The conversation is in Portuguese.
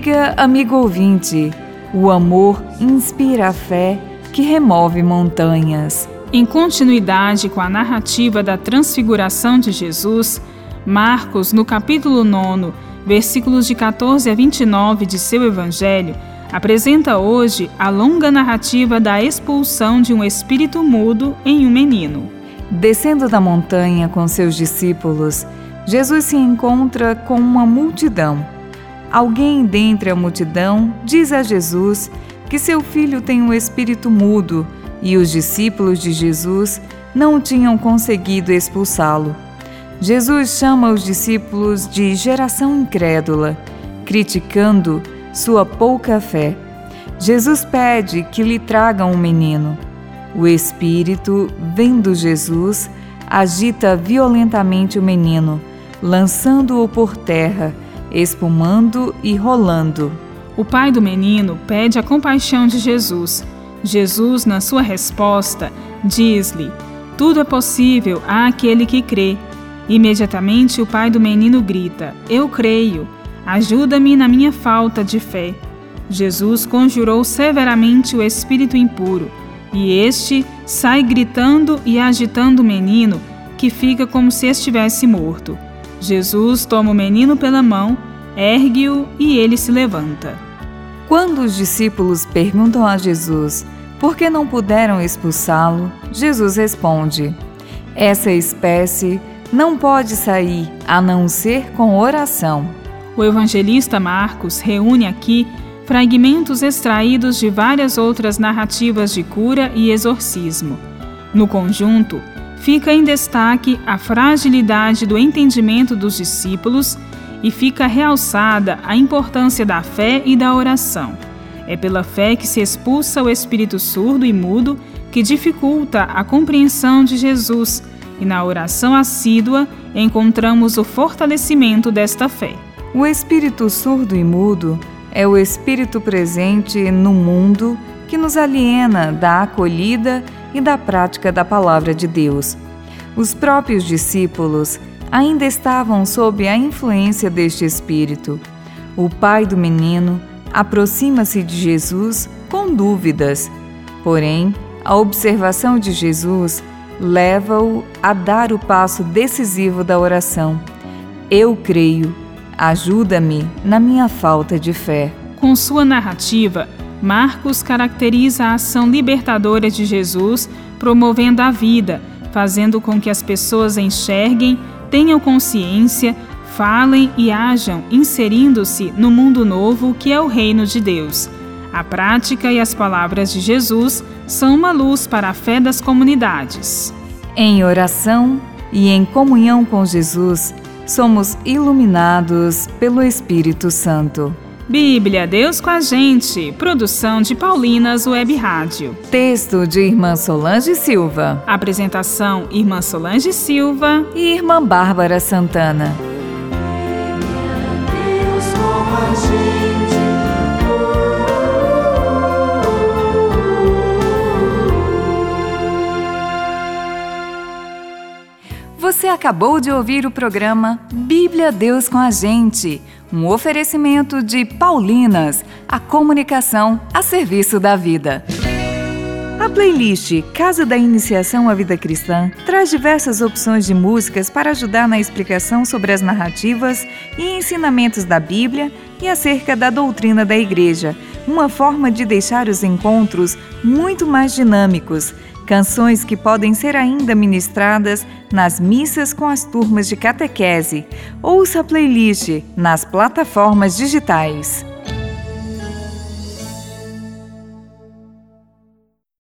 dia, amigo ouvinte. O amor inspira a fé que remove montanhas. Em continuidade com a narrativa da transfiguração de Jesus, Marcos, no capítulo 9, versículos de 14 a 29 de seu Evangelho, apresenta hoje a longa narrativa da expulsão de um espírito mudo em um menino. Descendo da montanha com seus discípulos, Jesus se encontra com uma multidão. Alguém dentre a multidão diz a Jesus que seu filho tem um espírito mudo e os discípulos de Jesus não tinham conseguido expulsá-lo. Jesus chama os discípulos de geração incrédula, criticando sua pouca fé. Jesus pede que lhe tragam um menino. O espírito, vendo Jesus, agita violentamente o menino, lançando-o por terra, espumando e rolando. O pai do menino pede a compaixão de Jesus Jesus, na sua resposta, diz-lhe: Tudo é possível àquele que crê. Imediatamente o pai do menino grita: Eu creio, ajuda-me na minha falta de fé. Jesus conjurou severamente o espírito impuro, e este sai gritando e agitando o menino, que fica como se estivesse morto. Jesus toma o menino pela mão, ergue-o e ele se levanta. Quando os discípulos perguntam a Jesus por que não puderam expulsá-lo, Jesus responde: Essa espécie não pode sair a não ser com oração. O evangelista Marcos reúne aqui fragmentos extraídos de várias outras narrativas de cura e exorcismo. No conjunto, fica em destaque a fragilidade do entendimento dos discípulos e fica realçada a importância da fé e da oração. É pela fé que se expulsa o espírito surdo e mudo que dificulta a compreensão de Jesus, e na oração assídua encontramos o fortalecimento desta fé. O espírito surdo e mudo é o espírito presente no mundo que nos aliena da acolhida da prática da palavra de Deus. Os próprios discípulos ainda estavam sob a influência deste espírito. O pai do menino aproxima-se de Jesus com dúvidas, porém, a observação de Jesus leva-o a dar o passo decisivo da oração. Eu creio, ajuda-me na minha falta de fé. Com sua narrativa, Marcos caracteriza a ação libertadora de Jesus, promovendo a vida, fazendo com que as pessoas enxerguem tenham consciência, falem e ajam inserindo-se no mundo novo que é o reino de Deus. A prática e as palavras de Jesus são uma luz para a fé das comunidades. Em oração e em comunhão com Jesus, somos iluminados pelo Espírito Santo. Bíblia, Deus com a gente. Produção de Paulinas Web Rádio. Texto de Irmã Solange Silva. Apresentação: Irmã Solange Silva e Irmã Bárbara Santana. Deus com a gente. Você acabou de ouvir o programa Bíblia Deus com a gente um oferecimento de Paulinas, a comunicação a serviço da vida. A playlist Casa da Iniciação à Vida Cristã traz diversas opções de músicas para ajudar na explicação sobre as narrativas e ensinamentos da Bíblia e acerca da doutrina da Igreja, uma forma de deixar os encontros muito mais dinâmicos canções que podem ser ainda ministradas nas missas com as turmas de catequese. Ouça a playlist nas plataformas digitais.